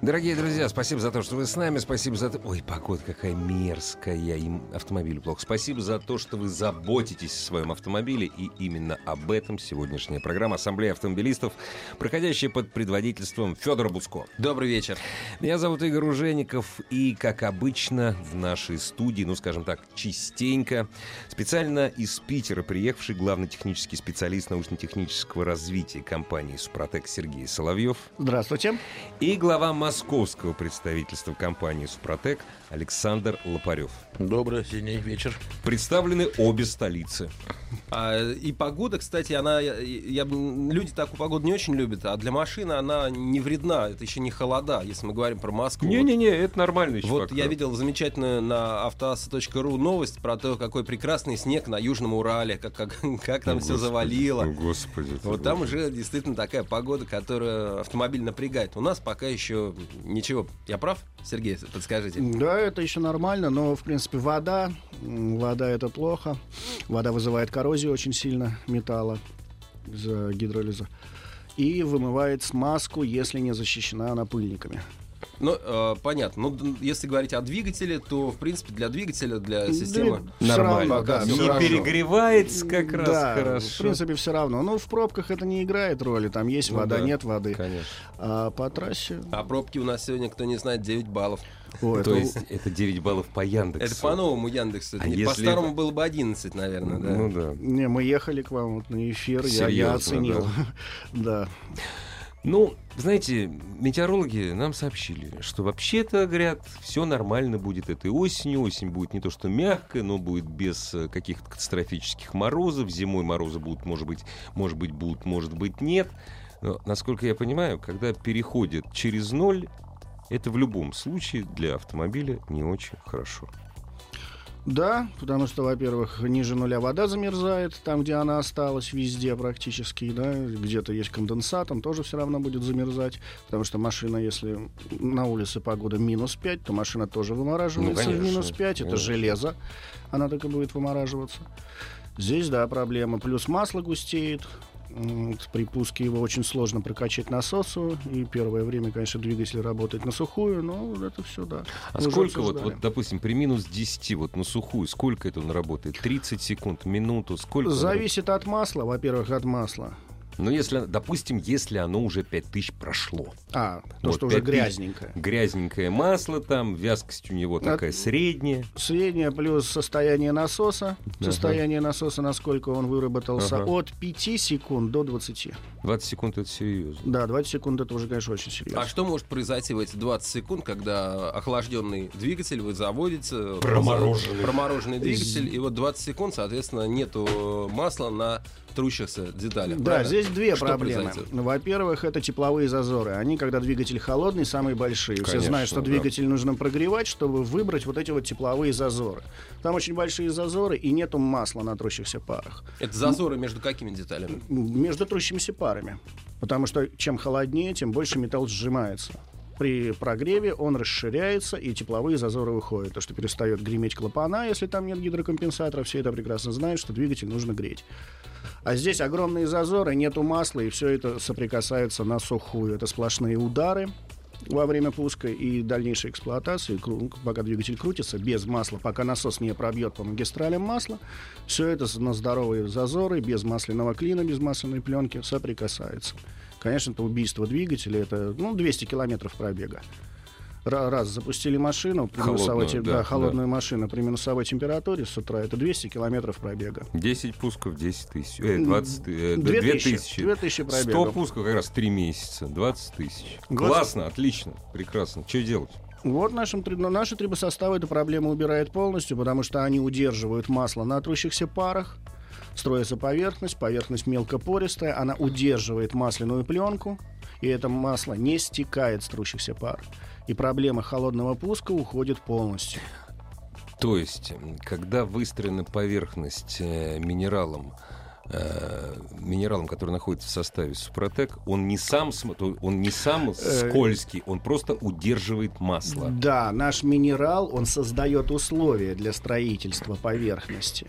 Дорогие друзья, спасибо за то, что вы с нами. Спасибо за то... Ой, погода какая мерзкая. Им автомобилю плохо. Спасибо за то, что вы заботитесь о своем автомобиле. И именно об этом сегодняшняя программа Ассамблея автомобилистов, проходящая под предводительством Федора Буско. Добрый вечер. Меня зовут Игорь Ужеников. И, как обычно, в нашей студии, ну, скажем так, частенько, специально из Питера приехавший главный технический специалист научно-технического развития компании «Супротек» Сергей Соловьев. Здравствуйте. И глава московского представительства компании «Супротек» Александр Лопарев. Добрый осенний вечер. Представлены обе столицы. А, и погода, кстати, она, я, я, люди такую погоду не очень любят, а для машины она не вредна, это еще не холода, если мы говорим про Москву. Не-не-не, это нормально еще. Вот я видел замечательную на автоаса.ру новость про то, какой прекрасный снег на Южном Урале, как, как, как там О, все Господи, завалило. о, Господи. Вот там Боже. уже действительно такая погода, которая автомобиль напрягает. У нас пока еще ничего. Я прав, Сергей, подскажите? Да, это еще нормально, но, в принципе, вода, вода это плохо. Вода вызывает коррозию очень сильно металла из-за гидролиза. И вымывает смазку, если не защищена она пыльниками. Ну, э, понятно. Ну, если говорить о двигателе, то, в принципе, для двигателя, для системы... Да, Нормально. равно, да, Не равно. перегревается как раз да, хорошо. в принципе, все равно. Ну, в пробках это не играет роли. Там есть Ну вода, да, нет воды. Конечно. А по трассе... А пробки у нас сегодня, кто не знает, 9 баллов. Ой, То это- есть это 9 баллов по Яндексу. Это по-новому Яндексу. А Не- если По-старому это- было бы 11, наверное, да. Ну да. Не, мы ехали к вам вот на эфир, я, я Серьезно, оценил. Да. Ну, знаете, метеорологи нам сообщили, что вообще-то, говорят, все нормально будет этой осенью. Осень будет не то что мягкая, но будет без э, каких-то катастрофических морозов. Зимой морозы будут, может быть, может быть, будут, может быть, нет. Но, насколько я понимаю, когда переходит через ноль, это в любом случае для автомобиля не очень хорошо. Да, потому что, во-первых, ниже нуля вода замерзает, там, где она осталась, везде практически, да, где-то есть конденсат, он тоже все равно будет замерзать, потому что машина, если на улице погода минус 5, то машина тоже вымораживается Ну, конечно, в минус 5, это конечно. железо, она и будет вымораживаться. Здесь, да, проблема. Плюс масло густеет, При пуске его очень сложно прокачать насосу, и первое время, конечно, двигатель работает на сухую, но это все, да. А уже сколько вот, обсуждали. вот, допустим, при минус 10, вот на сухую, сколько это он работает? 30 секунд, минуту, сколько? Зависит от масла, во-первых, от масла. Ну, если, допустим, если оно уже 5000 прошло. А, то, Вот, что уже 5000. грязненькое. Грязненькое масло там, вязкость у него такая средняя. Среднее плюс состояние насоса. Ага. Состояние насоса, насколько он выработался, Ага. от 5 секунд до 20. 20 секунд это серьезно. Да, 20 секунд это уже, конечно, очень серьезно. А что может произойти в эти 20 секунд, когда охлажденный двигатель вы заводите, Промороженный. промороженный двигатель, и вот 20 секунд, соответственно, нету масла на трущихся деталях. Да, правильно? здесь две Что проблемы. произойдет? Во-первых, это тепловые зазоры. Они, когда двигатель холодный, самые большие. Все Конечно, знают, что да. двигатель нужно прогревать, чтобы выбрать вот эти вот тепловые зазоры. Там очень большие зазоры, и нету масла на трущихся парах. Это зазоры между какими деталями? Между трущимися парами. Потому что чем холоднее, тем больше металл сжимается. При прогреве он расширяется, и тепловые зазоры выходят. То, что перестает греметь клапана, если там нет гидрокомпенсатора, все это прекрасно знают, что двигатель нужно греть. А здесь огромные зазоры, нету масла, и все это соприкасается на сухую. Это сплошные удары во время пуска и дальнейшей эксплуатации, кру- пока двигатель крутится, без масла, пока насос не пробьет по магистралям масла, все это на здоровые зазоры, без масляного клина, без масляной пленки соприкасается. Конечно, это убийство двигателя, это ну, 200 километров пробега. Ра- Раз запустили машину, при Холодную, минусовой да, да, да. холодную машину при минусовой температуре с утра, это 200 километров пробега. 10 пусков, 10 тысяч. Э, 20, э, Две 2 тысячи. тысячи. Две тысячи 100 пробегов. пусков как раз 3 месяца. 20 тысяч. 20. Классно, отлично, прекрасно. Что делать? Вот нашим, ну, наши трибосоставы эту проблему убирают полностью, потому что они удерживают масло на трущихся парах. Строится поверхность, поверхность мелкопористая, она удерживает масляную пленку, и это масло не стекает с трущихся пар. И проблема холодного пуска уходит полностью. То есть, когда выстроена поверхность э, минералом, э, минералом, который находится в составе Супротек, он не сам, он не сам Э, скользкий, он просто удерживает масло. Да, наш минерал, он создает условия для строительства поверхности.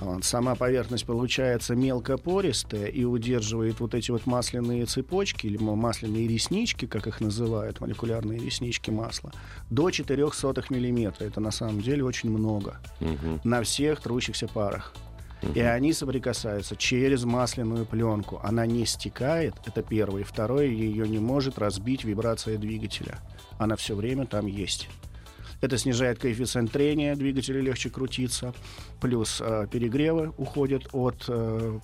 Вот, Сама поверхность получается мелкопористая и удерживает вот эти вот масляные цепочки или масляные реснички, как их называют, молекулярные реснички масла, до 0,04 миллиметра. Это на самом деле очень много Мгм. на всех трущихся парах. Мгм. И они соприкасаются через масляную пленку. Она не стекает, это первое. Второе, ее не может разбить вибрация двигателя. Она все время там есть. Это снижает коэффициент трения, двигателю легче крутиться. Плюс э, перегревы уходят от... э,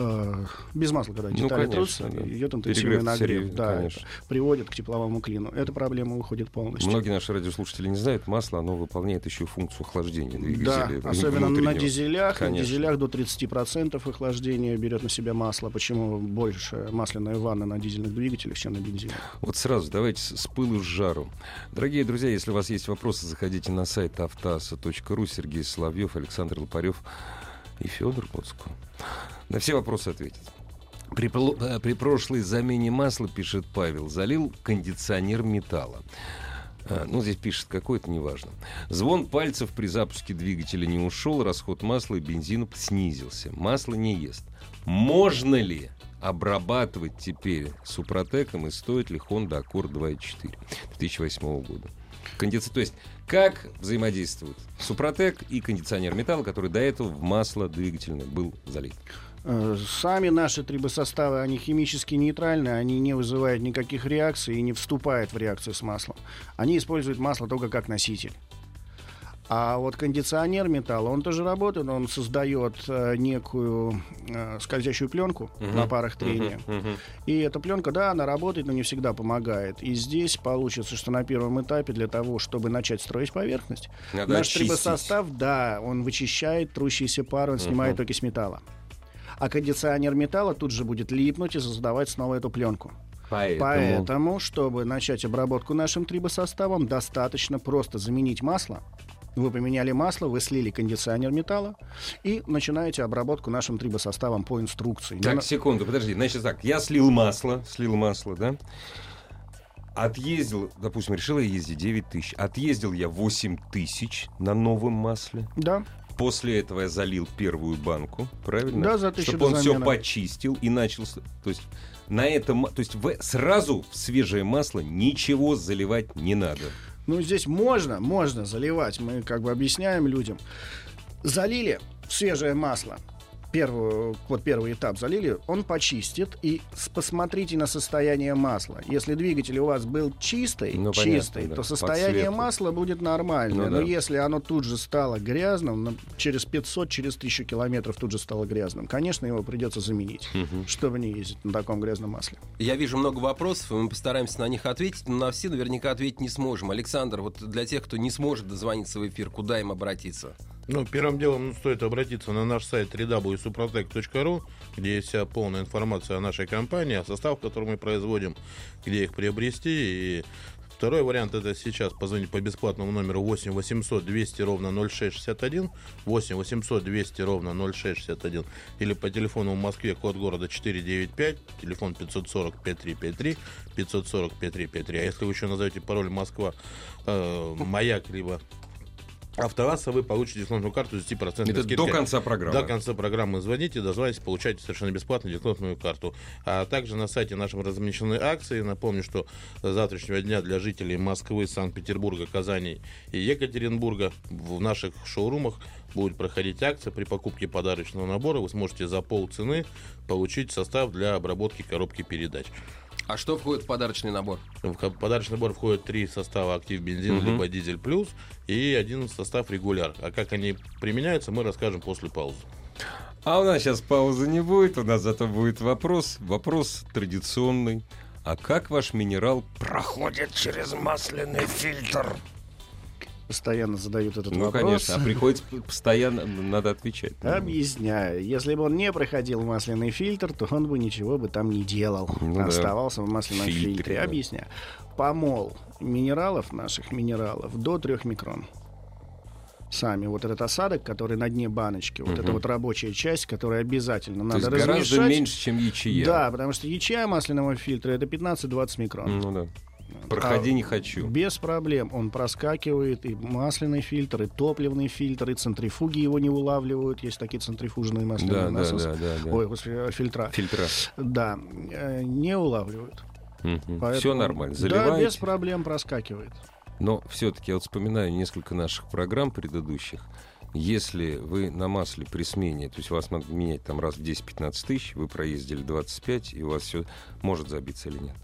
э, без масла, когда Ну, детали конечно, трутся, да. идет интенсивный нагрев. серьезный, Да, конечно. это приводит к тепловому клину. Эта проблема уходит полностью. Многие наши радиослушатели не знают, масло, оно выполняет еще функцию охлаждения Да, двигателя. особенно на дизелях. На Конечно. дизелях до 30% охлаждения берет на себя масло. Почему больше масляная ванна на дизельных двигателях, чем на бензине? Вот сразу давайте с, с пылу с жару. Дорогие друзья, если у вас есть вопросы, заходите на сайт автоаса.ру. Сергей Соловьев, Александр Лопарев и Федор Коцко. На все вопросы ответят. При, э, при прошлой замене масла, пишет Павел, залил кондиционер металла. А, Ну, здесь пишет какой-то, неважно. Звон пальцев при запуске двигателя не ушел, расход масла и бензина снизился. Масло не ест. Можно ли обрабатывать теперь супротеком и стоит ли Honda Accord 2.4 2008 года? Кондици... То есть, как взаимодействуют супротек и кондиционер металла, который до этого в масло двигательное был залит? Э, Сами наши трибосоставы, они химически нейтральны, они не вызывают никаких реакций и не вступают в реакцию с маслом. Они используют масло только как носитель. А вот кондиционер металла, он тоже работает, он создает э, некую э, скользящую пленку Мгм. на парах трения. Мгм, мгм. И эта пленка, да, она работает, но не всегда помогает. И здесь получится, что на первом этапе для того, чтобы начать строить поверхность, Надо наш очистить. трибосостав, да, он вычищает трущиеся пары, он снимает Мгм. окись металла. А кондиционер металла тут же будет липнуть и создавать снова эту пленку. Поэтому... Поэтому, чтобы начать обработку нашим трибосоставом, достаточно просто заменить масло. Вы поменяли масло, вы слили кондиционер металла и начинаете обработку нашим трибосоставом по инструкции. Так, на- секунду, подожди. Значит так, я слил масло, слил масло, да? Отъездил, допустим, решил я ездить 9 тысяч. Отъездил я 8 тысяч на новом масле. Да, После этого я залил первую банку, правильно? Да, за тысячу Чтобы он все почистил и начал... То есть на этом... То есть в- сразу в свежее масло ничего заливать не надо. Ну, здесь можно, можно заливать. Мы как бы объясняем людям. Залили свежее масло. Первую, вот первый этап залили, он почистит. И посмотрите на состояние масла. Если двигатель у вас был чистый, Ну, понятно, чистый, да, то состояние цвету. масла будет нормальное. Ну, Но да. если оно тут же стало грязным, ну, через 500, через 1000 километров тут же стало грязным, конечно, его придется заменить, чтобы не ездить на таком грязном масле. Я вижу много вопросов, и мы постараемся на них ответить, но на все наверняка ответить не сможем. Александр, вот для тех, кто не сможет дозвониться в эфир, куда им обратиться? Ну, первым делом ну, стоит обратиться на наш сайт www.suprotec.ru, где есть вся полная информация о нашей компании, о состав, который мы производим, где их приобрести. И второй вариант это сейчас позвонить по бесплатному номеру 8 800 200 ровно 0661, 8 800 200 ровно 0661, или по телефону в Москве код города 495, телефон 540 5353, 540 5353. А если вы еще назовете пароль Москва, э, маяк, либо Автоваса вы получите дисконтную карту с 10% Это скидкой. до конца программы. До конца программы звоните, дозвонитесь, получайте совершенно бесплатно дисконтную карту. А также на сайте нашем размещены акции. Напомню, что с завтрашнего дня для жителей Москвы, Санкт-Петербурга, Казани и Екатеринбурга в наших шоурумах будет проходить акция при покупке подарочного набора. Вы сможете за полцены получить состав для обработки коробки передач. А что входит в подарочный набор? В подарочный набор входит три состава актив бензин Мгм. либо дизель плюс и один состав регуляр. А как они применяются, мы расскажем после паузы. А у нас сейчас паузы не будет, у нас зато будет вопрос. Вопрос традиционный. А как ваш минерал проходит через масляный фильтр? Постоянно задают этот Ну, вопрос. конечно, а приходится постоянно, надо отвечать. Объясняю. Если бы он не проходил масляный фильтр, то он бы ничего бы там не делал. Ну да. Оставался в масляном Фильтре, фильтре. да. Объясняю. Помол минералов, наших минералов, до 3 микрон. Сами вот этот осадок, который на дне баночки, вот это Мгм. вот рабочая часть, которую обязательно То надо есть гораздо размешать. меньше, чем ячея. Да, потому что ячея масляного фильтра это 15-20 микрон. Ну да. Проходи А не хочу. Без проблем. Он проскакивает и масляный фильтр, и топливный фильтр, и центрифуги его не улавливают. Есть такие центрифужные масляные Да, да, насосы. да, да, да. Ой, господи, фильтра. Фильтра. Да, э, не улавливают. Все Поэтому- нормально. Да, Заливаете. без проблем проскакивает. Но все-таки я вот вспоминаю несколько наших программ предыдущих. Если вы на масле при смене, то есть вас надо менять там раз в 10-15 тысяч, вы проездили 25, и у вас все может забиться или нет?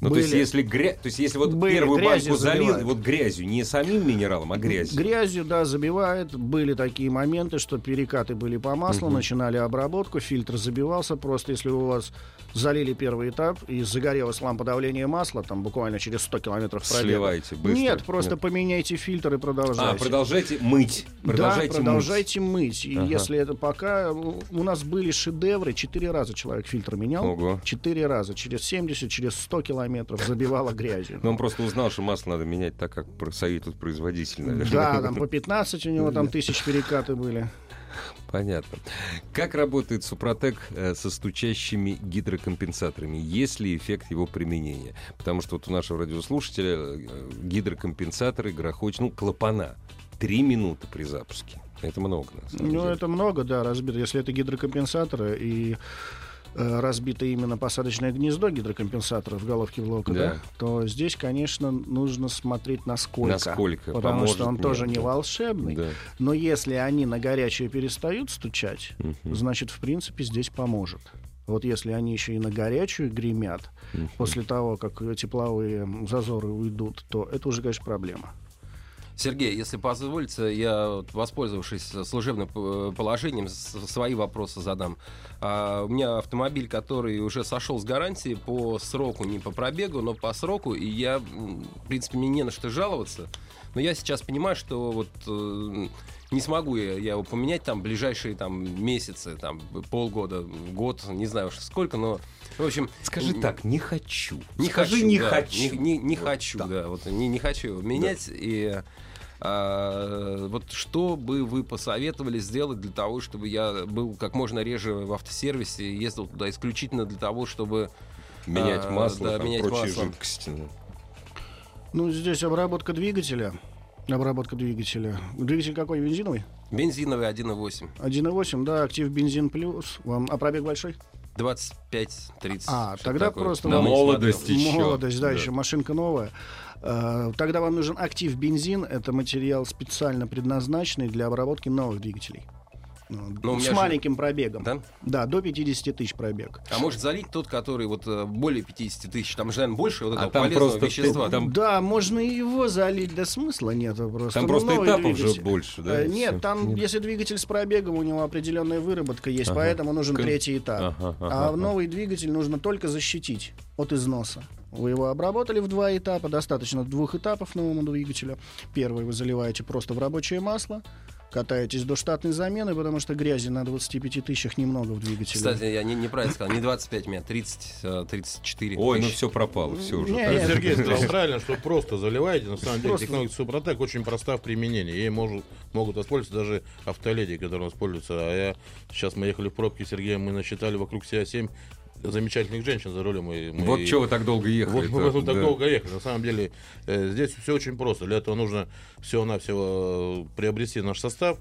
Ну, то есть, Были- если грязь, то есть, если вот были, первую банку залил, вот грязью, не самим минералом, а грязью. Грязью, да, забивает. Были такие моменты, что перекаты были по маслу, Мгм. начинали обработку, фильтр забивался. Просто если у вас залили первый этап и загорелась лампа давления масла, там буквально через 100 километров пробега. Сливаете быстро. Нет, просто Нет. поменяйте фильтр и продолжайте. А, продолжайте мыть. Продолжайте да, продолжайте мыть. И Ага. если это пока... У у нас были шедевры, четыре раза человек фильтр менял. Ого. Четыре раза. Через 70, через 100 километров забивало грязью. Но он просто узнал, что масло надо менять так, как советует производитель, наверное. Да, там по 15 у него там тысяч перекаты были. Понятно. Как работает Супротек э, со стучащими гидрокомпенсаторами? Есть ли эффект его применения? Потому что вот у нашего радиослушателя э, гидрокомпенсаторы грохочут, ну, клапана. Три минуты при запуске. Это много, на самом Ну, деле. это много, да, разбито. Если это гидрокомпенсаторы и разбито именно посадочное гнездо гидрокомпенсатора в головке блока, Да. да. то здесь, конечно, нужно смотреть насколько. Насколько Потому что он нет, тоже не волшебный. Да. Но если они на горячее перестают стучать, Мгм. значит, в принципе, здесь поможет. Вот если они еще и на горячую гремят, Мгм. после того, как э, тепловые зазоры уйдут, то это уже, конечно, проблема. Сергей, если позволите, я, воспользовавшись служебным э, положением, свои вопросы задам. А, у меня автомобиль, который уже сошел с гарантии по сроку, не по пробегу, но по сроку, и я, в принципе, мне не на что жаловаться. Но я сейчас понимаю, что вот э, не смогу я, я его поменять там ближайшие там месяцы, там полгода, год, не знаю уж сколько, но в общем. Скажи так, не хочу. не Скажи, хочу, не да, хочу. Не, не- не Вот хочу, так. да. Вот не, не хочу его менять. И а, вот что бы вы посоветовали сделать для того, чтобы я был как можно реже в автосервисе и ездил туда исключительно для того, чтобы Менять А, масло, да, там, менять прочие масло. жидкости. ну. Ну, здесь обработка двигателя. Обработка двигателя. Двигатель какой? Бензиновый? бензиновый 1.8, 1.8, да, актив бензин плюс. Вам, а пробег большой? 25-30. А, тогда такое. просто не Молодость еще. Молодость, да, Да. еще машинка новая. Э, Тогда вам нужен актив бензин. Это материал специально предназначенный для обработки новых двигателей. Ну, Но у меня С же- маленьким пробегом. Да? Да, до 50 тысяч пробег. А может залить тот, который вот э, более 50 тысяч, там же, наверное, больше вот А этого там полезного просто вещества. ты- там- Да, можно и его залить, да смысла нет просто. Там Ну, просто этапов же двигатель. больше, да? Э, Нет, всё. там, Нет. если двигатель с пробегом, у него определенная выработка есть, Ага. поэтому нужен Кон- третий этап. Ага, ага, а ага. новый двигатель нужно только защитить от износа. Вы его обработали в два этапа, достаточно двух этапов новому двигателю. Первый вы заливаете просто в рабочее масло, катаетесь до штатной замены, потому что грязи на 25 тысячах немного в двигателе. Кстати, я не, неправильно сказал, не 25 у меня, 30, э, 34 Ой, ну все пропало, все уже. Не, так. Нет. Сергей сказал правильно, что просто заливаете. На самом деле Просто. технология Супротек очень проста в применении. Ей может, могут воспользоваться даже автоледи, которые воспользуются. А я сейчас мы ехали в пробке с Сергеем, мы насчитали вокруг себя 7 замечательных женщин за рулем. и мы- Вот чего вы так долго Вот ехали. мы поэтому так долго ехали. На самом деле э, здесь все очень просто. Для этого нужно всего-навсего э, приобрести наш состав,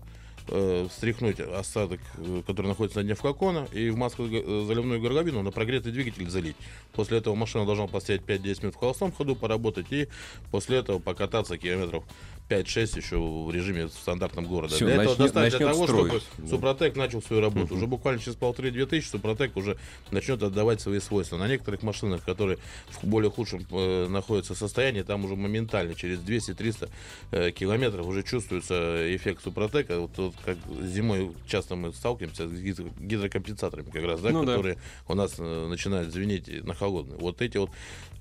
э, встряхнуть осадок, э, который находится на дне флакона, и в масло-заливную горловину на прогретый двигатель залить. После этого машина должна постоять 5-10 минут в холостом ходу, поработать, и после этого покататься километров 5-6 еще в режиме стандартном города. Всё, для этого начнет- достаточно начнет того, строить. чтобы Да. Супротек начал свою работу. Уже буквально через полторы-две тысячи Супротек уже начнет отдавать свои свойства. На некоторых машинах, которые в более худшем э, находятся состоянии, там уже моментально через 200-300 э, километров уже чувствуется эффект Супротека. Вот, вот как зимой часто мы сталкиваемся с гидро- гидрокомпенсаторами как раз, да, Ну да. которые у нас э, начинают звенеть на холодные. Вот эти вот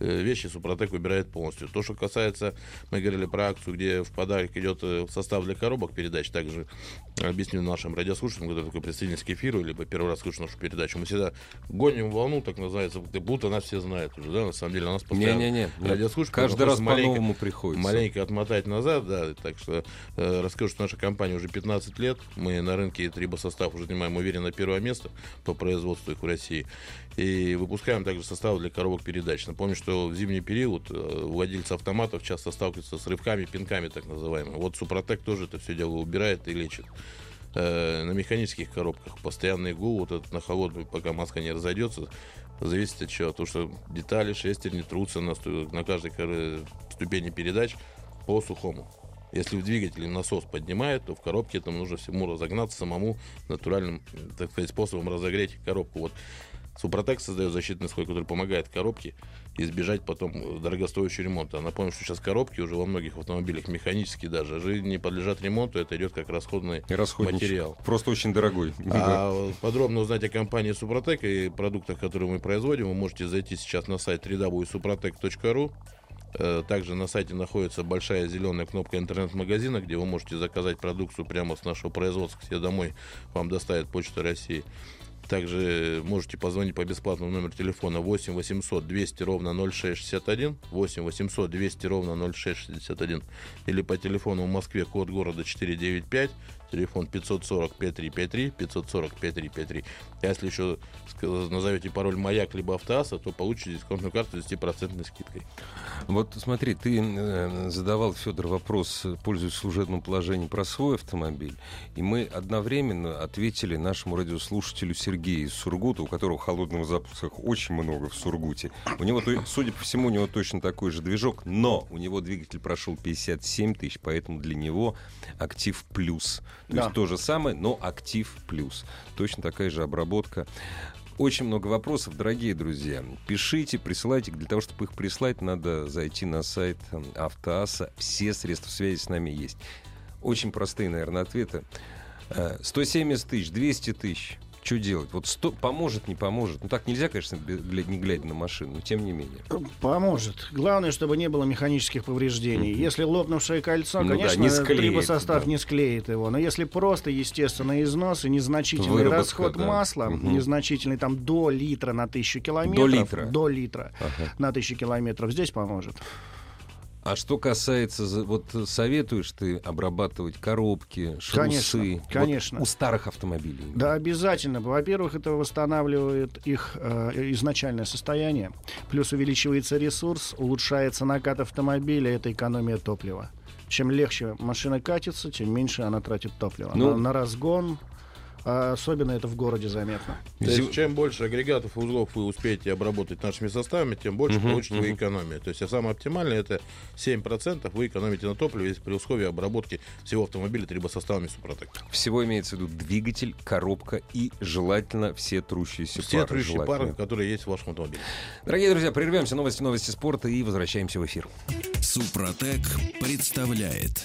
вещи Супротек убирает полностью. То, что касается, мы говорили про акцию, где в подарок идет э, состав для коробок передач. Также объясню нашим радиослушателям, когда такой представительский эфир, либо первый раз слушаю нашу передачу. Мы всегда гоним волну, так называется, будто нас все знают уже, да, на самом деле. У нас постоянно Не-не-не. радиослушатели Каждый раз маленько- по-новому приходится. Маленько отмотать назад, да, так что э, расскажу, что наша компания уже 15 лет, мы на рынке трибосостав уже занимаем уверенно первое место по производству их в России, и выпускаем также составы для коробок передач. Напомню, что в зимний период э, владельцы автоматов часто сталкиваются с рывками, пинками так называемыми. Вот Супротек тоже это все дело убирает и лечит. Э, на механических коробках постоянный гул, вот этот на холодную, пока маска не разойдется, зависит от чего. То, что детали, шестерни трутся на, на каждой ступени передач по сухому. Если в двигателе насос поднимает, то в коробке там нужно всему разогнаться самому натуральным, так сказать, способом разогреть коробку. Вот Супротек создает защитный слой, который помогает коробке избежать потом э, дорогостоящего ремонта. Напомню, что сейчас коробки уже во многих автомобилях механические даже же не подлежат ремонту, это идет как расходный материал. Просто очень дорогой. А вот подробно узнать о компании Супротек и продуктах, которые мы производим, вы можете зайти сейчас на сайт www.suprotec.ru. Э, Также на сайте находится большая зеленая кнопка интернет-магазина, где вы можете заказать продукцию прямо с нашего производства себе домой. Вам доставит Почта России. Также можете позвонить по бесплатному номеру телефона 8 800 200 ровно 0661, 8 800 200 ровно 0661 или по телефону в Москве код города 495, телефон 540 5353, 540 5353. А если еще назовете пароль «Маяк» либо «Автоаса», то получите дисконтную карту с 10% скидкой. Вот смотри, ты э, задавал, Федор, вопрос, пользуясь служебным положением, про свой автомобиль. И мы одновременно ответили нашему радиослушателю Сергею из Сургута, у которого холодного запуска очень много в Сургуте. У него, судя по всему, у него точно такой же движок, но у него двигатель прошел 57 тысяч, поэтому для него актив плюс. То Да. есть то же самое, но актив плюс. Точно такая же обработка. Очень много вопросов, дорогие друзья. Пишите, присылайте. Для того, чтобы их прислать, надо зайти на сайт э, Автоаса. Все средства связи с нами есть. Очень простые, наверное, ответы. Э, 170 тысяч, 200 тысяч. Что делать? Вот 100, поможет, не поможет. Ну так нельзя, конечно, не глядя на машину, но тем не менее. Поможет. Главное, чтобы не было механических повреждений. Если лопнувшее кольцо, Ну да, конечно, не склеит, трибосостав да. не склеит его. Но если просто естественный износ и незначительный Выработка, расход да. масла, Мгм. незначительный там до литра на тысячу километров, До литра. до литра Ага. на тысячу километров, здесь поможет. А что касается, вот советуешь ты обрабатывать коробки, шрусы? Конечно, Вот конечно. у старых автомобилей. Да, обязательно. Во-первых, это восстанавливает их э, изначальное состояние. Плюс увеличивается ресурс, улучшается накат автомобиля, это экономия топлива. Чем легче машина катится, тем меньше она тратит топлива. Ну- на, на разгон, а особенно это в городе заметно. То есть, чем больше агрегатов и узлов вы успеете обработать нашими составами, тем больше Мгм, получите вы мгм. экономии. То есть, а самое оптимальное это 7% вы экономите на топливе при условии обработки всего автомобиля трибосоставами Супротек. Всего имеется в виду двигатель, коробка и желательно все трущиеся Все пары. трущие пары, которые есть в вашем автомобиле. Дорогие друзья, прервемся. Новости, новости спорта и возвращаемся в эфир. Супротек представляет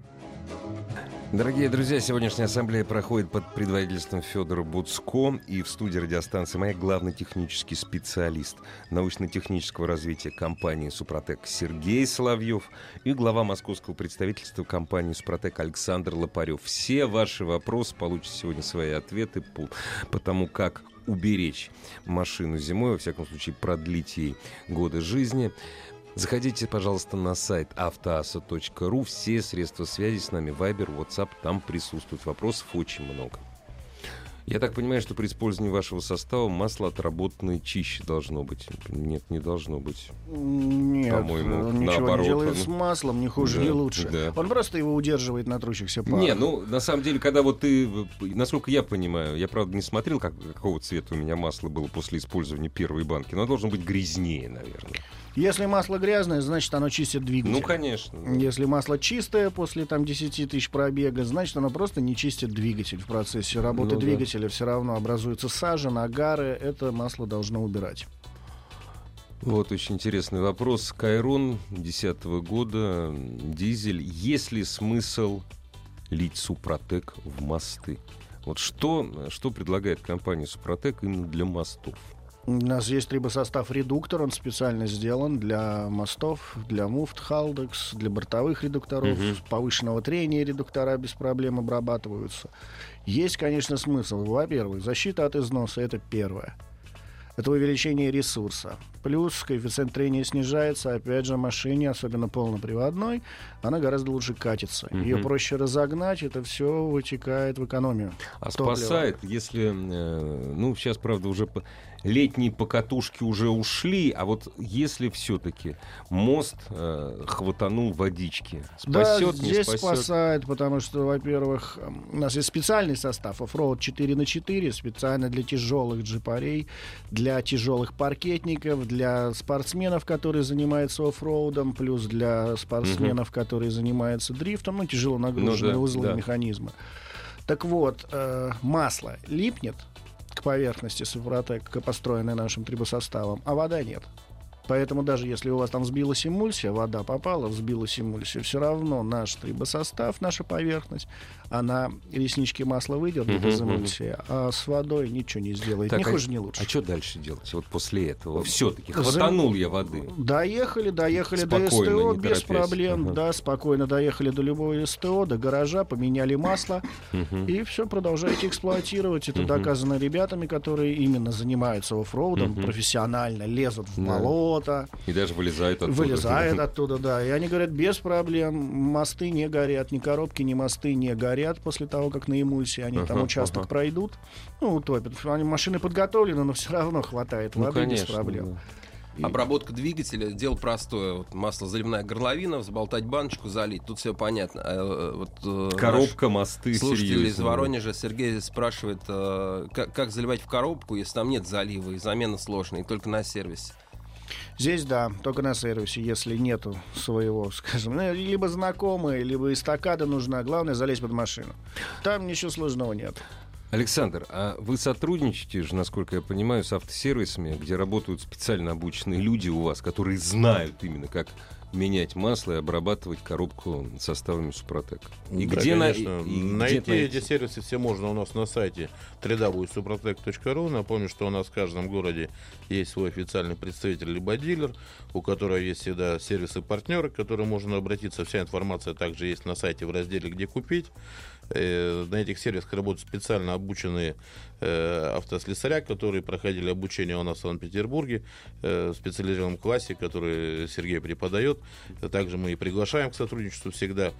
Дорогие друзья, сегодняшняя ассамблея проходит под предводительством Федора Буцко и в студии радиостанции «Моя» главный технический специалист научно-технического развития компании «Супротек» Сергей Соловьев и глава московского представительства компании «Супротек» Александр Лопарев. Все ваши вопросы получат сегодня свои ответы по, по тому, как уберечь машину зимой, во всяком случае продлить ей годы жизни. Заходите, пожалуйста, на сайт автоаса.ру. Все средства связи с нами, Viber, WhatsApp, там присутствуют. Вопросов очень много. Я так понимаю, что при использовании вашего состава масло отработанное чище должно быть. Нет, не должно быть. Нет, По-моему, он ничего наоборот, не делает с маслом, не хуже, Да, не лучше. да. Он просто его удерживает на трущихся парах. Не, ну, на самом деле, когда вот ты, э, насколько я понимаю, я, правда, не смотрел, как, какого цвета у меня масло было после использования первой банки, но оно должно быть грязнее, наверное. Если масло грязное, значит оно чистит двигатель. Ну, конечно. Если масло чистое после там 10 тысяч пробега, значит оно просто не чистит двигатель. В процессе работы Ну да. двигателя все равно образуется сажа, нагары. Это масло должно убирать. Вот очень интересный вопрос. Кайрон 2010 года, дизель. Есть ли смысл лить Супротек в мосты? Вот что, что предлагает компания Супротек именно для мостов? У нас есть трибосостав редуктор, он специально сделан для мостов, для муфт, халдекс, для бортовых редукторов, Мгм. повышенного трения редуктора без проблем обрабатываются. Есть, конечно, смысл. Во-первых, защита от износа — это первое. Это увеличение ресурса. Плюс коэффициент трения снижается. Опять же, машине, особенно полноприводной, она гораздо лучше катится. Мгм. Ее проще разогнать, это все вытекает в экономию. А топлива. спасает, если, э, ну, сейчас, правда, уже летние покатушки уже ушли, а вот если все-таки мост э, хватанул водички, спасет, да, не здесь спасет? спасает, потому что, во-первых, у нас есть специальный состав оффроуд 4 на 4 специально для тяжелых джипарей, для тяжелых паркетников, для спортсменов, которые занимаются оффроудом, плюс для спортсменов, которые занимаются дрифтом, ну, тяжело нагруженные Ну да, узлы да. механизмы. Так вот, э, масло липнет к поверхности Супротек, построенной нашим трибосоставом, а вода нет. Поэтому даже если у вас там сбилась эмульсия, вода попала, взбилась эмульсия, все равно наш трибосостав, наша поверхность, она реснички масла выдернет из эмульсии, а с водой ничего не сделает. Так, ни а- хуже, ни лучше. А что дальше делать? Вот после этого все-таки За- хватанул я воды. Доехали, доехали до Спокойно, СТО не без проблем. Ага. Да, спокойно доехали до любого СТО, до гаража, поменяли масло. И все, продолжаете эксплуатировать. Это доказано ребятами, которые именно занимаются оффроудом профессионально, лезут в болото, И даже вылезает оттуда. вылезают оттуда, да. И они говорят, без проблем, мосты не горят, ни коробки, ни мосты не горят после того, как на эмульсии они там Ага, участок ага. пройдут. Ну, утопят. Они, машины подготовлены, но все равно хватает Ну, воды конечно. без проблем. да. И- Обработка двигателя дело простое. Вот масло заливная горловина, взболтать баночку, залить. Тут все понятно. А, вот, э, Коробка, мосты, наш Слушатель из серьезно. Воронежа Сергей спрашивает, э, как, как заливать в коробку, если там нет залива и замена сложная, и только на сервисе. Здесь, да, только на сервисе, если нету своего, скажем, ну, либо знакомые, либо эстакада нужна, главное залезть под машину. Там ничего сложного нет. Александр, а вы сотрудничаете же, насколько я понимаю, с автосервисами, где работают специально обученные люди у вас, которые знают именно, как менять масло и обрабатывать коробку составами Супротек. И Да, где на- конечно. и- и где найти эти сервисы все можно у нас на сайте www.suprotec.ru. Напомню, что у нас в каждом городе есть свой официальный представитель либо дилер, у которого есть всегда сервисы-партнеры, к которым можно обратиться. Вся информация также есть на сайте в разделе «Где купить». Э, На этих сервисах работают специально обученные э, автослесаря, которые проходили обучение у нас в Санкт-Петербурге э, в специализированном классе, который Сергей преподает. Также мы и приглашаем к сотрудничеству всегда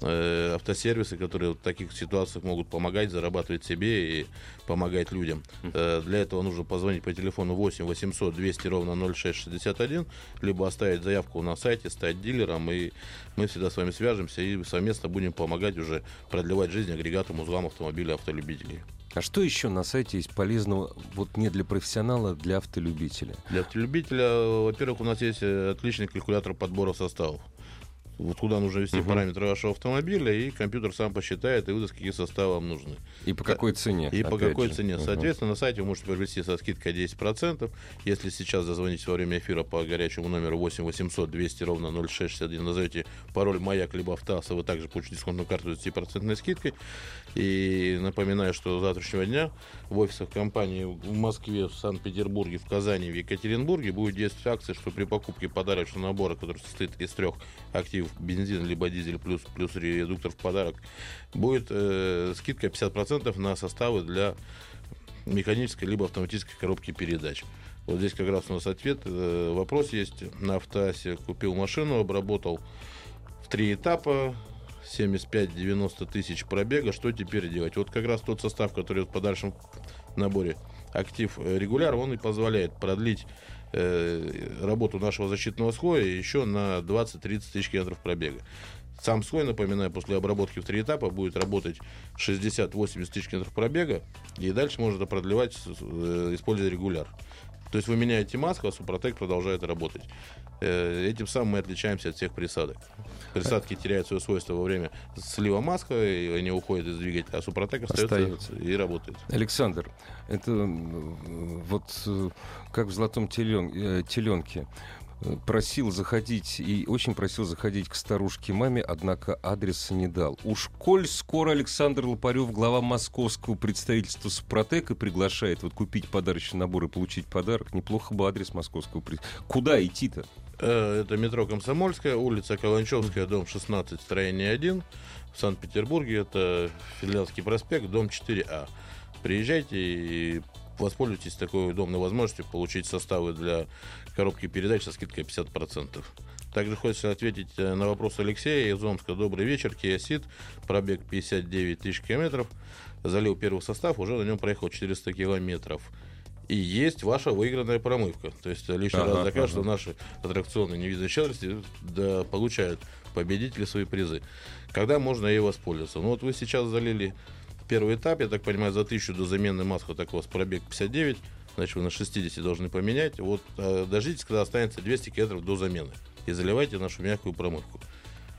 э, автосервисы, которые в таких ситуациях могут помогать, зарабатывать себе и помогать людям. Э, Для этого нужно позвонить по телефону 8 800 200 ровно 0661, либо оставить заявку на сайте, стать дилером, и мы всегда с вами свяжемся и совместно будем помогать уже продлевать жизнь агрегатам, узлам автомобиля автолюбителей. А что еще на сайте есть полезного, вот не для профессионала, а для автолюбителя? Для автолюбителя, во-первых, у нас есть э, отличный калькулятор подбора составов. Вот куда нужно ввести Мгм. параметры вашего автомобиля, и компьютер сам посчитает и выдаст, какие составы вам нужны. И по какой цене? И по какой же? цене. Ага. Соответственно, на сайте вы можете приобрести со скидкой 10%. Если сейчас зазвоните во время эфира по горячему номеру 8 800 200 ровно 0661, назовете пароль «Маяк» либо «Автоаса», вы также получите дисконтную карту с 10% скидкой. И напоминаю, что с завтрашнего дня в офисах компании в Москве, в Санкт-Петербурге, в Казани, в Екатеринбурге будет действовать акция, что при покупке подарочного набора, который состоит из трех активов бензин либо дизель плюс, плюс редуктор в подарок, будет э, скидка 50% на составы для механической либо автоматической коробки передач. Вот здесь как раз у нас ответ. Э, Вопрос есть. На автоасе купил машину, обработал в три этапа, 75-90 тысяч пробега. Что теперь делать? Вот как раз тот состав, который в подальшем наборе актив э, регуляр, он и позволяет продлить э, работу нашего защитного слоя еще на 20-30 тысяч километров пробега. Сам слой, напоминаю, после обработки в три этапа будет работать 60-80 тысяч километров пробега, и дальше можно это продлевать, э, используя регуляр. То есть вы меняете маску, а Супротек продолжает работать. Э, этим самым мы отличаемся от всех присадок. Присадки теряют свое свойство во время слива маска, и они уходят из двигателя, а Супротек остается, Остается. и работает. Александр, это м, вот э, как в золотом телен- э, теленке. Э, Просил заходить и очень просил заходить к старушке маме, однако адреса не дал. Уж коль скоро Александр Лопарев, глава московского представительства Супротека, приглашает вот купить подарочный набор и получить подарок, неплохо бы адрес московского пред- Куда идти-то? Э, Это метро Комсомольская, улица Каланчевская, дом 16, строение 1. В Санкт-Петербурге это Финляндский проспект, дом 4А. Приезжайте и воспользуйтесь такой удобной возможностью получить составы для коробки передач со скидкой 50%. Также хочется ответить э, на вопрос Алексея из Омска. Добрый вечер, Kia Ceed, пробег 59 тысяч километров. Залил первый состав, уже на нем проехал 400 километров. И есть ваша выигранная промывка. То есть лишний Ага, раз докажет, ага. что наши аттракционы невидной щедрости да, получают победители свои призы. Когда можно ей воспользоваться? Ну вот вы сейчас залили первый этап, я так понимаю, за тысячу до замены маска так у вас пробег 59, значит вы на 60 должны поменять. Вот э, дождитесь, когда останется 200 километров до замены и заливайте нашу мягкую промывку.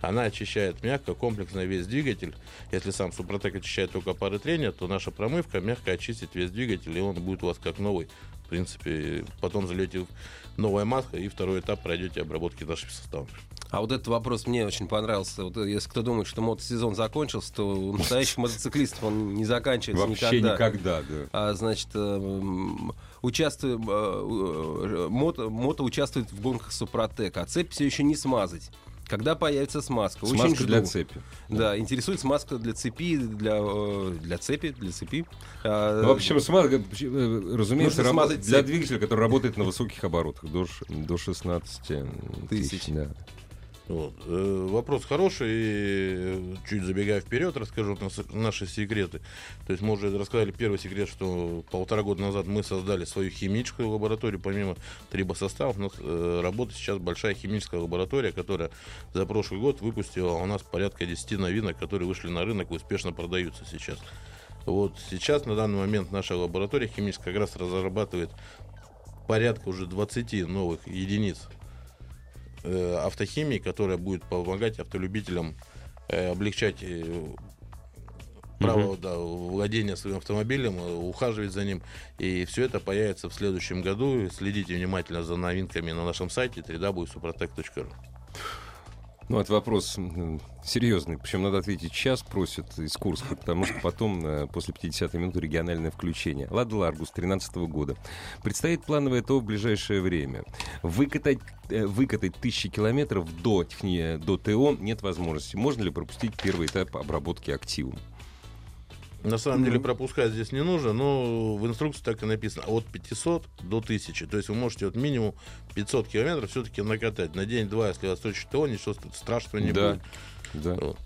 Она очищает мягко, комплексно весь двигатель. Если сам Супротек очищает только пары трения, то наша промывка мягко очистит весь двигатель, и он будет у вас как новый. В принципе, потом зальете новая маска, и второй этап пройдете обработки нашими составами. А вот этот вопрос мне очень понравился. Вот, э, если кто думает, что мотосезон закончился, то у настоящих мотоциклистов он не заканчивается Вообще никогда. никогда, да. А, значит, эм, участвуем, э, э, мото, мото участвует в гонках Супротек, а цепь все еще не смазать. Когда появится смазка? Очень Смазка жду. для цепи. Да, интересует смазка для цепи, для, э, для цепи, для цепи. А, Ну, в общем, смазка, э, разумеется, смазать для цепь. двигателя, который работает на высоких оборотах, до, до 16 тысяч. Тысяч. да. Вот. Э, Вопрос хороший, и э, чуть забегая вперед, расскажу наши секреты. То есть мы уже рассказали первый секрет, что полтора года назад мы создали свою химическую лабораторию, помимо трибосоставов, у нас э, работает сейчас большая химическая лаборатория, которая за прошлый год выпустила у нас порядка 10 новинок, которые вышли на рынок и успешно продаются сейчас. Вот сейчас, на данный момент, наша лаборатория химическая как раз разрабатывает порядка уже 20 новых единиц автохимии, которая будет помогать автолюбителям э, облегчать э, право да, владения своим автомобилем, э, ухаживать за ним. И все это появится в следующем году. Следите внимательно за новинками на нашем сайте www.suprotec.ru. Ну, это вопрос серьезный. Причем надо ответить час, просят из Курска, потому что потом, э, после 50-й минуты, региональное включение. Лада Ларгус 13 года. Предстоит плановое ТО в ближайшее время. Выкатать, э, выкатать тысячи километров до, техни- до ТО нет возможности. Можно ли пропустить первый этап обработки активом? На самом деле пропускать здесь не нужно, но в инструкции так и написано от 500 до 1000. То есть вы можете вот минимум 500 километров все-таки накатать. На день-два, если отсрочить ТО, ничего страшного не Да. будет. Да. Вот.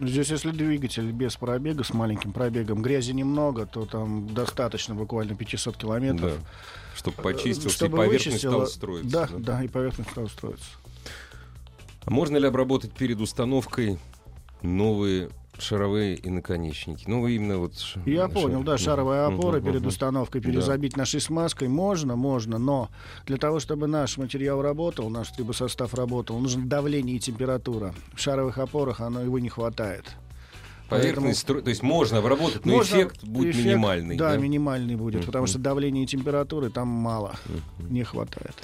Здесь, если двигатель без пробега, с маленьким пробегом, грязи немного, то там достаточно буквально 500 километров. Да. Чтобы почистился Чтобы и поверхность вычистило- стала строиться. Да, да, и поверхность стала строиться. А можно ли обработать перед установкой новые шаровые и наконечники? Ну, именно вот... Я ш- понял, да, мгм, опоры мгм. перед установкой Да. перезабить нашей смазкой можно, можно, но для того, чтобы наш материал работал, наш трибосостав работал, нужно давление и температура. В шаровых опорах оно его не хватает. Поверхность, стро- то есть можно обработать, но Можно- эффект будет эффект, минимальный. Да, да? минимальный будет, Мгм. потому что давления и температуры там мало, не хватает.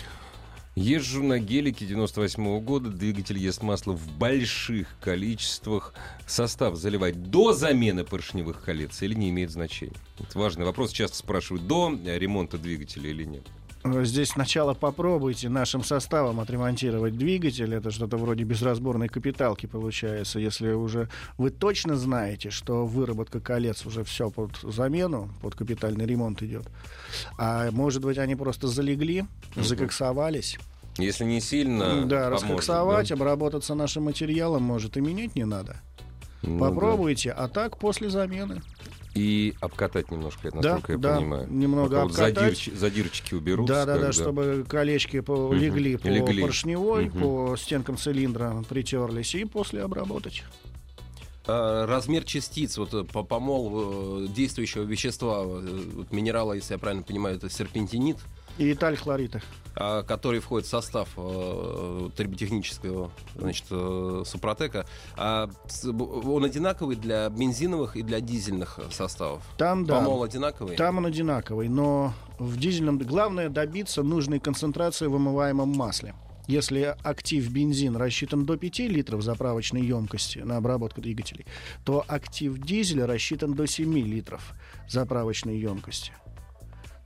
Езжу на гелике 98 года, двигатель ест масло в больших количествах. Состав заливать до замены поршневых колец или не имеет значения? Это важный вопрос, часто спрашивают, до ремонта двигателя или нет. Здесь сначала попробуйте нашим составом отремонтировать двигатель. Это что-то вроде безразборной капиталки получается. Если уже вы точно знаете, что выработка колец уже все под замену, под капитальный ремонт идет. А может быть, они просто залегли, закоксовались. Если не сильно, да, поможет, раскоксовать, да? обработаться нашим материалом, может, и менять не надо. Ну да. Попробуйте, а так после замены. И обкатать немножко, Да, насколько я да, понимаю. немного вот обкатать. задирч- задирчики уберутся. Да, да, да, чтобы колечки по- Мгм. легли по Легли. поршневой, Мгм. по стенкам цилиндра притерлись, и после обработать. А, Размер частиц, вот э, по помол э, действующего вещества, э, вот минерала, если я правильно понимаю, это серпентинит. И эталь хлорита. который входит в состав э, триботехнического значит, э, супротека, а, он одинаковый для бензиновых и для дизельных составов. Там, да. Помол одинаковый? Там он одинаковый, но в дизельном главное добиться нужной концентрации в омываемом масле. Если актив бензин рассчитан до 5 литров заправочной емкости на обработку двигателей, то актив дизеля рассчитан до 7 литров заправочной емкости.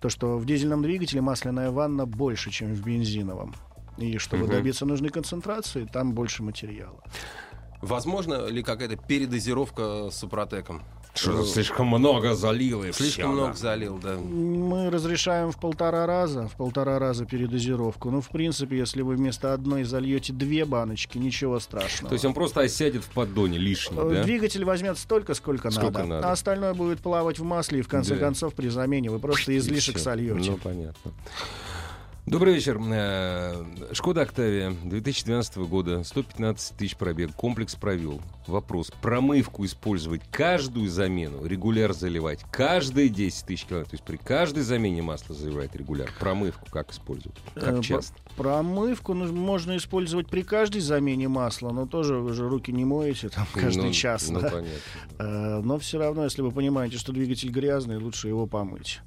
То, что в дизельном двигателе масляная ванна больше, чем в бензиновом. И чтобы Мгм. добиться нужной концентрации, там больше материала. Возможно ли какая-то передозировка с супротеком? Что Ну, слишком много залил и Слишком всё, много да. залил, да. Мы разрешаем в полтора раза, в полтора раза передозировку. Ну, в принципе, если вы вместо одной зальете две баночки, ничего страшного. То есть он просто осядет в поддоне лишний, Э, да? Двигатель возьмет столько, сколько, Сколько надо, надо. а остальное будет плавать в масле, и в конце Да. концов при замене вы просто излишек сольете. Ну, понятно. Добрый вечер. Э, Шкода Октавия 2012 года, 115 тысяч пробег, комплекс провел. Вопрос, промывку использовать каждую замену, регуляр заливать каждые 10 тысяч километров, то есть при каждой замене масла заливать регуляр, промывку как использовать, Э, как по- часто? Промывку ну, можно использовать при каждой замене масла, но тоже вы же руки не моете там каждый Ну, час. Ну, да. понятно. Э, Но все равно, если вы понимаете, что двигатель грязный, лучше его помыть.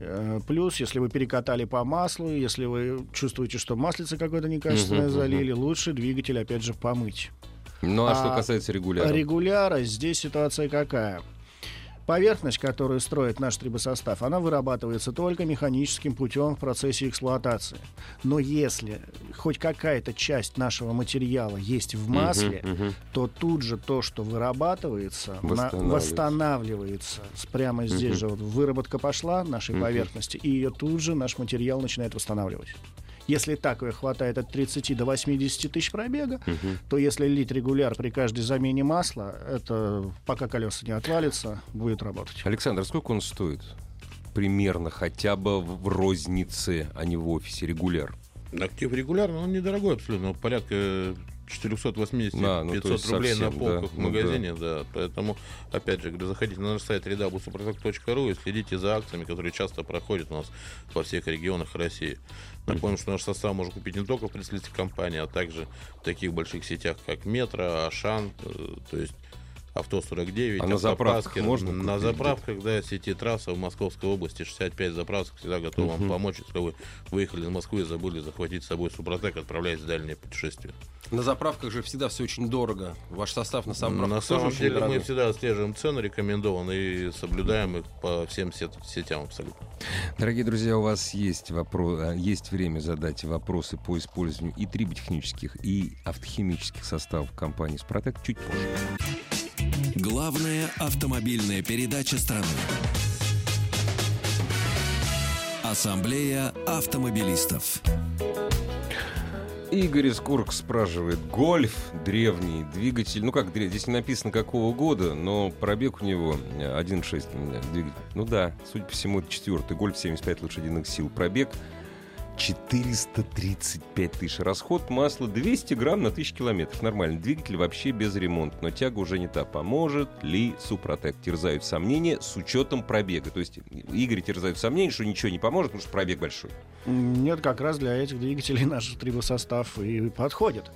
Э, Плюс, если вы перекатали по маслу, если вы чувствуете, что маслице какое-то некачественное мгм. залили, лучше двигатель, опять же, помыть. Ну, а, А что касается регуляра? Регуляра здесь ситуация какая? Поверхность, которую строит наш трибосостав, она вырабатывается только механическим путем в процессе эксплуатации. Но если хоть какая-то часть нашего материала есть в масле, Мгм, мгм. то тут же то, что вырабатывается, на- Восстанавливается. восстанавливается. С- Прямо здесь Мгм. же вот выработка пошла нашей Мгм. поверхности, и ее тут же наш материал начинает восстанавливать. Если так ее хватает от 30 до 80 тысяч пробега, Мгм. то если лить регуляр при каждой замене масла, это пока колеса не отвалится, будет работать. Александр, сколько он стоит? Примерно, хотя бы в рознице, а не в офисе, регуляр. Актив регулярно, он недорогой абсолютно, порядка 480-500 Да, ну, то есть рублей совсем, на полках да, в ну, магазине, да. Поэтому, опять же, заходите на наш сайт www.suprotec.ru и следите за акциями, которые часто проходят у нас во всех регионах России. Напомню, что наш состав можно купить не только в представительстве компании, а также в таких больших сетях, как Метро, Ашан, э, то есть Авто 49, А на заправках можно На купить заправках, да, сети трасса в Московской области 65 заправок всегда готовы вам помочь, если вы выехали из Москвы и забыли захватить с собой Супротек, отправляясь в дальние путешествия. На заправках же всегда все очень дорого. Ваш состав на заправках На самом деле мы дорогой. всегда отслеживаем цены рекомендованные и соблюдаем их по всем сет- сетям абсолютно. Дорогие друзья, у вас есть, вопро- а, есть время задать вопросы по использованию и триботехнических, и автохимических составов компании «Спротек» чуть позже. Главная автомобильная передача страны. Ассамблея автомобилистов. Игорь из Курк спрашивает. Гольф древний, двигатель, ну как древний, здесь не написано какого года, но пробег у него э, 1.6 у меня двигатель. Ну да, судя по всему, это четвертый. Гольф 75 лошадиных сил. Пробег 435 тысяч. Расход масла 200 грамм на 1000 километров. Нормально. Двигатель вообще без ремонта, но тяга уже не та. Поможет ли Супротек? Терзают сомнения с учетом пробега. То есть Игорь терзают сомнения, что ничего не поможет, потому что пробег большой. Нет, как раз для этих двигателей наш трибосостав и подходит.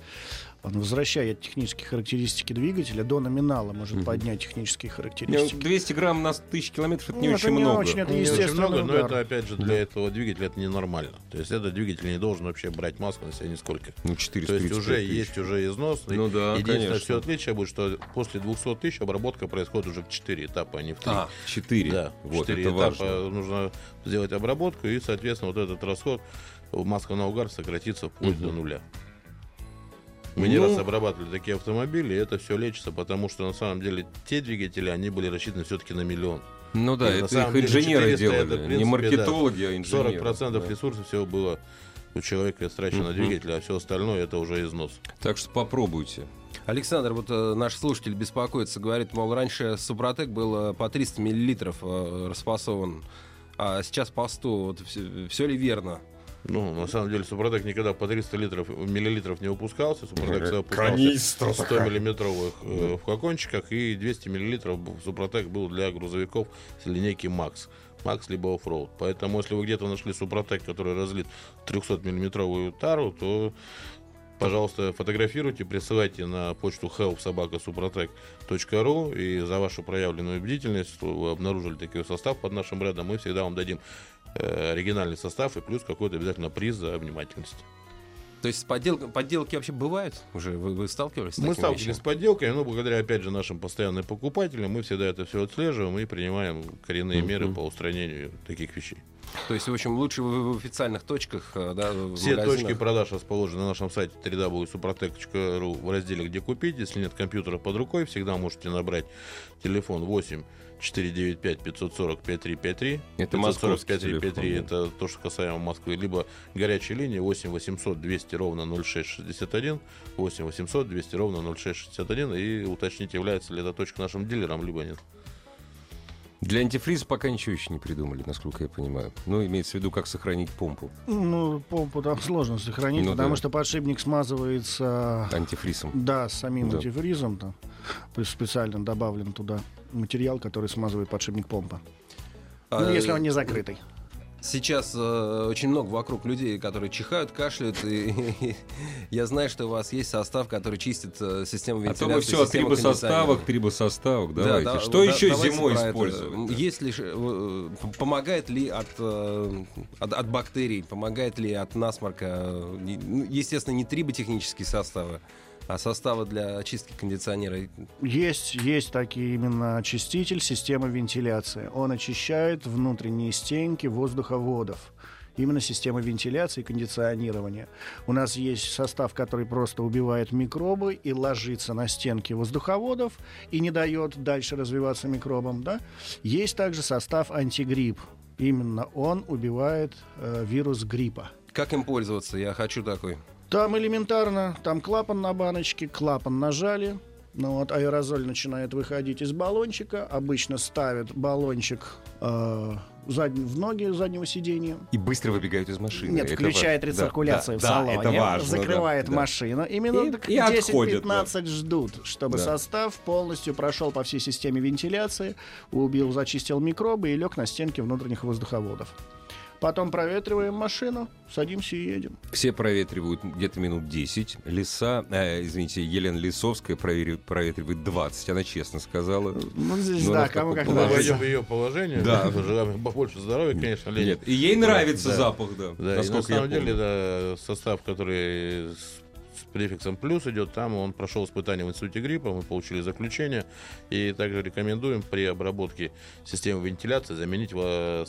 Он возвращает технические характеристики двигателя до номинала, может Мгм. поднять технические Не, характеристики. 200 грамм на 1000 километров это не Ну, очень это не много. очень, это Не очень много, но удар. это опять же для этого двигателя это ненормально. То есть этот двигатель не должен вообще брать масло на себя нисколько. Ну, То 435 есть уже тысяч. есть уже износ. И Ну да, Единственное, конечно. все отличие будет, что после 200 тысяч обработка происходит уже в 4 этапа, а не в 3. А, 4. Да, вот, четыре это этапа важно. нужно сделать обработку, и, соответственно, вот этот расход маска на угар сократится вплоть Мгм. до нуля. Мы не Ну- раз обрабатывали такие автомобили, и это все лечится, потому что на самом деле те двигатели, они были рассчитаны все-таки на миллион. Ну да, И это их деле инженеры 400 это, делали. в не принципе, маркетологи, а 40% инженеры. процентов да. ресурсов всего было у человека истрачено на двигатель, а все остальное это уже износ. Так что попробуйте. Александр, вот э, наш слушатель беспокоится, говорит, мол, раньше Супротек был э, по 300 миллилитров э, расфасован, а сейчас по 100. Вот все, ли верно? Ну, на самом деле, Супротек никогда по 300 литров, миллилитров не выпускался. Супротек всегда выпускался Канистра 100 миллиметровых э, в флакончиках и 200 миллилитров Супротек был для грузовиков с линейки Макс. Макс, либо оффроуд. Поэтому, если вы где-то нашли Супротек, который разлит 300-миллиметровую тару, то пожалуйста, фотографируйте, присылайте на почту helpsobaka.suprotec.ru и за вашу проявленную бдительность вы обнаружили такой состав под нашим брендом, мы всегда вам дадим э, оригинальный состав и плюс какой-то обязательно приз за внимательность. То есть подделки, подделки вообще бывают уже? Вы, вы сталкивались с Мы сталкивались вещами? с подделками, но благодаря, опять же, нашим постоянным покупателям мы всегда это все отслеживаем и принимаем коренные Мгм. меры по устранению таких вещей. То есть, в общем, лучше в официальных точках, э, да, в Все магазинах. точки продаж расположены на нашем сайте www.suprotec.ru в разделе «Где купить». Если нет компьютера под рукой, всегда можете набрать телефон 8 495 540 5353. Это 540 московский 5353 телефон, это то, что касаемо Москвы. Либо горячая линия 8 800 200 ровно 0661. 8 800 200 ровно 0661. И уточните, является ли эта точка нашим дилером, либо нет. Для антифриза пока ничего еще не придумали, насколько я понимаю. Ну, имеется в виду, как сохранить помпу Ну, помпу там сложно сохранить, Ну потому да. что подшипник смазывается, антифризом. да, с самим Да. антифризом. Там специально добавлен туда материал, который смазывает подшипник помпы. Ну, А, если он не закрытый. Сейчас э, очень много вокруг людей, которые чихают, кашляют, и, я знаю, что у вас есть состав, который чистит э, систему А то вентиляции. мы все о систему трибосоставах, кондиционера. трибосоставах. Да, Давайте. да, Что да, еще давайте зимой это. использовать? Есть ли, э, помогает ли от, э, от, от бактерий, помогает ли от насморка? э, не- ну, Естественно, не триботехнические составы, а составы для очистки кондиционера. Есть, есть такие именно очиститель системы вентиляции. Он очищает внутренние стенки воздуховодов. Именно система вентиляции и кондиционирования. У нас есть состав, который просто убивает микробы и ложится на стенки воздуховодов и не дает дальше развиваться микробам. Да? Есть также состав антигрипп. Именно он убивает э, вирус гриппа. Как им пользоваться? Я хочу такой. Там элементарно, там клапан на баночке, клапан нажали, ну вот аэрозоль начинает выходить из баллончика, обычно ставят баллончик э, зад- в ноги заднего сидения. И быстро выбегают из машины. Нет, Это включает важно. рециркуляцию Да, в да, салоне, это важно, закрывает да, да. машину. И минут И- и отходят, 10-15 ждут, чтобы Да. состав полностью прошел по всей системе вентиляции, убил, зачистил микробы и лег на стенки внутренних воздуховодов. Потом проветриваем машину, садимся и едем. Все проветривают где-то минут 10. Лиса, э, извините, Елена Лисовская проветривает 20. Она честно сказала. Ну, здесь, Ну, да, кому как нравится. войдем в ее положение. Да. Желаем побольше здоровья, конечно. Нет, и ей нравится Да. запах, да. Да, и на самом деле, да, состав, который префиксом плюс идет, там он прошел испытание в институте гриппа, мы получили заключение, и также рекомендуем при обработке системы вентиляции заменить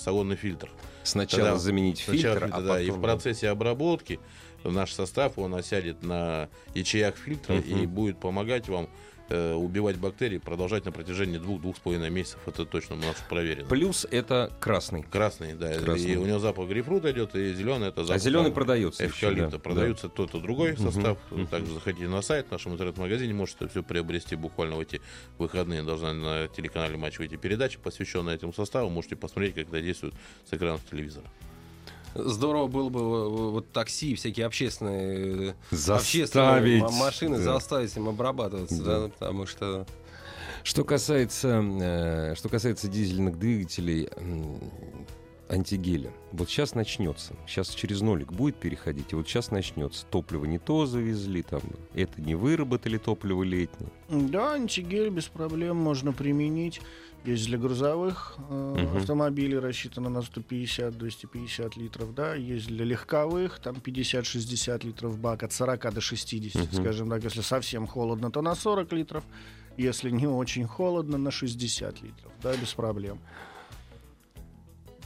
салонный фильтр. Сначала Тогда- заменить Сначала фильтр, фильтр, а да, потом... и в процессе обработки наш состав, он осядет на ячеях фильтра Мгм. и будет помогать вам э, убивать бактерии, продолжать на протяжении двух-двух с половиной месяцев. Это точно у нас проверено. Плюс это красный. Красный, да. Красный. И у него запах грейпфрута идет, и зеленый это запах. а зеленый там, продается еще, эвкалипта. да, Продается тот и другой Мгм, состав. мгм. Также заходите на сайт в нашем интернет-магазине, можете все приобрести буквально в эти выходные. Должна на телеканале Матч выйти передача, посвященная этому составу. Можете посмотреть, как это действует с экранов телевизора. Здорово было бы вот такси, всякие общественные, э, Заставить, общественные машины да. заставить им обрабатываться, Да. да, потому что Что касается, э, что касается дизельных двигателей, антигеля. Вот сейчас начнется. Сейчас через нолик будет переходить. И вот сейчас начнется. Топливо не то завезли, там, это не выработали топливо летнее. Да, антигель без проблем можно применить. Есть для грузовых э, Мгм. автомобилей рассчитано на 150-250 литров, да. Есть для легковых, там 50-60 литров бак, от 40 до 60, Мгм. скажем так. Если совсем холодно, то на 40 литров. Если не очень холодно, на 60 литров, да, без проблем.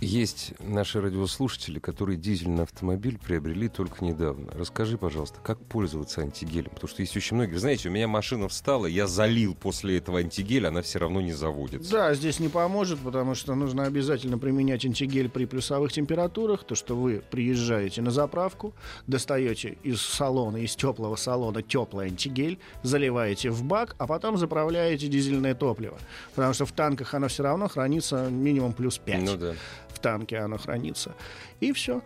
Есть наши радиослушатели, которые дизельный автомобиль приобрели только недавно. Расскажи, пожалуйста, как пользоваться антигелем? Потому что есть очень многие. Вы знаете, у меня машина встала, я залил после этого антигель, она все равно не заводится. Да, здесь не поможет, потому что нужно обязательно применять антигель при плюсовых температурах. То, что вы приезжаете на заправку, достаете из салона, из теплого салона теплый антигель, заливаете в бак, а потом заправляете дизельное топливо. Потому что в танках оно все равно хранится минимум плюс 5. Ну да. Танке оно хранится. И все.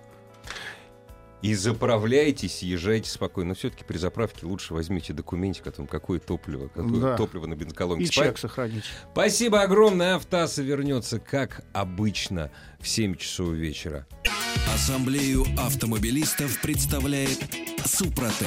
и заправляйтесь, езжайте спокойно. Но все-таки при заправке лучше возьмите документик о том, какое топливо, какое Да. топливо на бензоколонке. И Спа- чек сохранить. Спасибо огромное. Автаса вернется, как обычно, в 7 часов вечера. Ассамблею автомобилистов представляет Супротек.